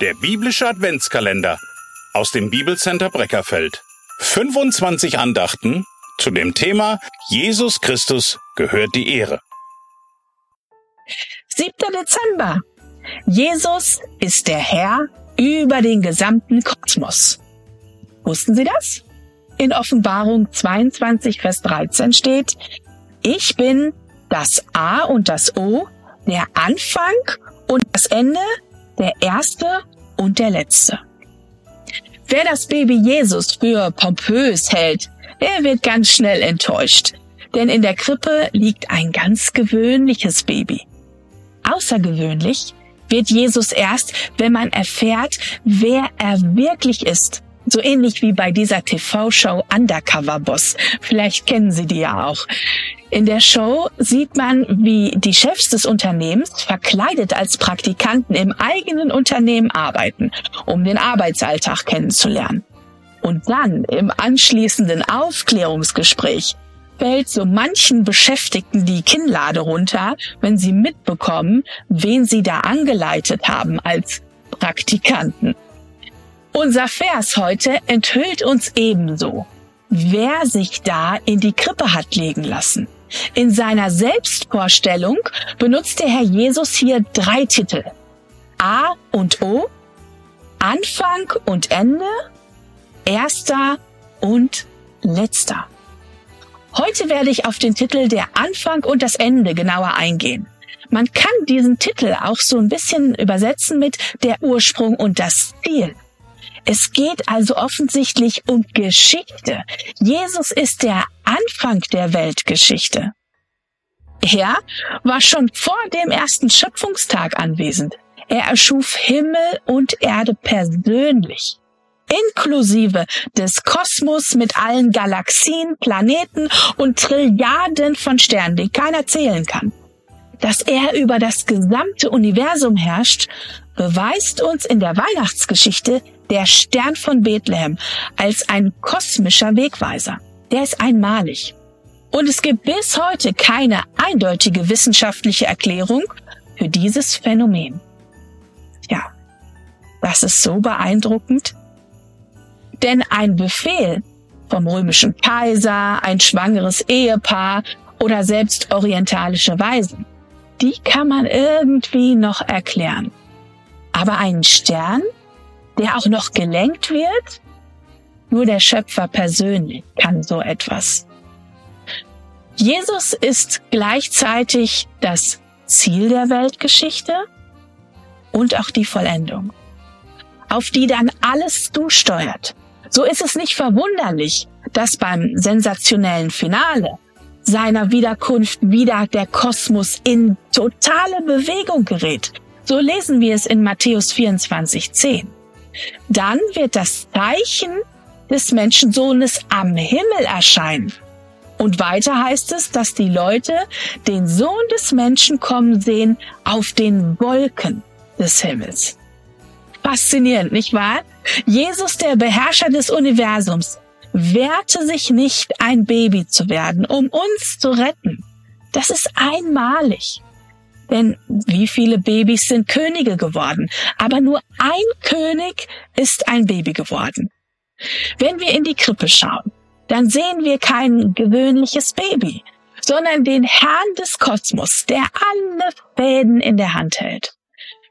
Der biblische Adventskalender aus dem Bibelcenter Breckerfeld. 25 Andachten zu dem Thema Jesus Christus gehört die Ehre. 7. Dezember. Jesus ist der Herr über den gesamten Kosmos. Wussten Sie das? In Offenbarung 22, Vers 13 steht, ich bin das A und das O, der Anfang und das Ende, der Erste und der Letzte. Wer das Baby Jesus für pompös hält, der wird ganz schnell enttäuscht. Denn in der Krippe liegt ein ganz gewöhnliches Baby. Außergewöhnlich wird Jesus erst, wenn man erfährt, wer er wirklich ist. So ähnlich wie bei dieser TV-Show Undercover Boss. Vielleicht kennen Sie die ja auch. In der Show sieht man, wie die Chefs des Unternehmens verkleidet als Praktikanten im eigenen Unternehmen arbeiten, um den Arbeitsalltag kennenzulernen. Und dann im anschließenden Aufklärungsgespräch fällt so manchen Beschäftigten die Kinnlade runter, wenn sie mitbekommen, wen sie da angeleitet haben als Praktikanten. Unser Vers heute enthüllt uns ebenso, wer sich da in die Krippe hat legen lassen. In seiner Selbstvorstellung benutzt der Herr Jesus hier drei Titel. A und O, Anfang und Ende, Erster und Letzter. Heute werde ich auf den Titel der Anfang und das Ende genauer eingehen. Man kann diesen Titel auch so ein bisschen übersetzen mit der Ursprung und das Ziel. Es geht also offensichtlich um Geschichte. Jesus ist der Anfang der Weltgeschichte. Er war schon vor dem ersten Schöpfungstag anwesend. Er erschuf Himmel und Erde persönlich, inklusive des Kosmos mit allen Galaxien, Planeten und Trilliarden von Sternen, die keiner zählen kann. Dass er über das gesamte Universum herrscht, beweist uns in der Weihnachtsgeschichte der Stern von Bethlehem als ein kosmischer Wegweiser. Der ist einmalig. Und es gibt bis heute keine eindeutige wissenschaftliche Erklärung für dieses Phänomen. Ja, das ist so beeindruckend. Denn ein Befehl vom römischen Kaiser, ein schwangeres Ehepaar oder selbst orientalische Weisen, die kann man irgendwie noch erklären. Aber einen Stern, der auch noch gelenkt wird? Nur der Schöpfer persönlich kann so etwas. Jesus ist gleichzeitig das Ziel der Weltgeschichte und auch die Vollendung, auf die dann alles zusteuert. So ist es nicht verwunderlich, dass beim sensationellen Finale seiner Wiederkunft wieder der Kosmos in totale Bewegung gerät. So lesen wir es in Matthäus 24, 10. Dann wird das Zeichen des Menschensohnes am Himmel erscheinen. Und weiter heißt es, dass die Leute den Sohn des Menschen kommen sehen auf den Wolken des Himmels. Faszinierend, nicht wahr? Jesus, der Beherrscher des Universums, wehrte sich nicht, ein Baby zu werden, um uns zu retten. Das ist einmalig. Denn wie viele Babys sind Könige geworden? Aber nur ein König ist ein Baby geworden. Wenn wir in die Krippe schauen, dann sehen wir kein gewöhnliches Baby, sondern den Herrn des Kosmos, der alle Fäden in der Hand hält.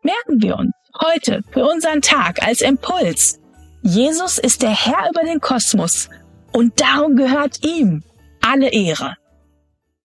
Merken wir uns heute für unseren Tag als Impuls. Jesus ist der Herr über den Kosmos und darum gehört ihm alle Ehre.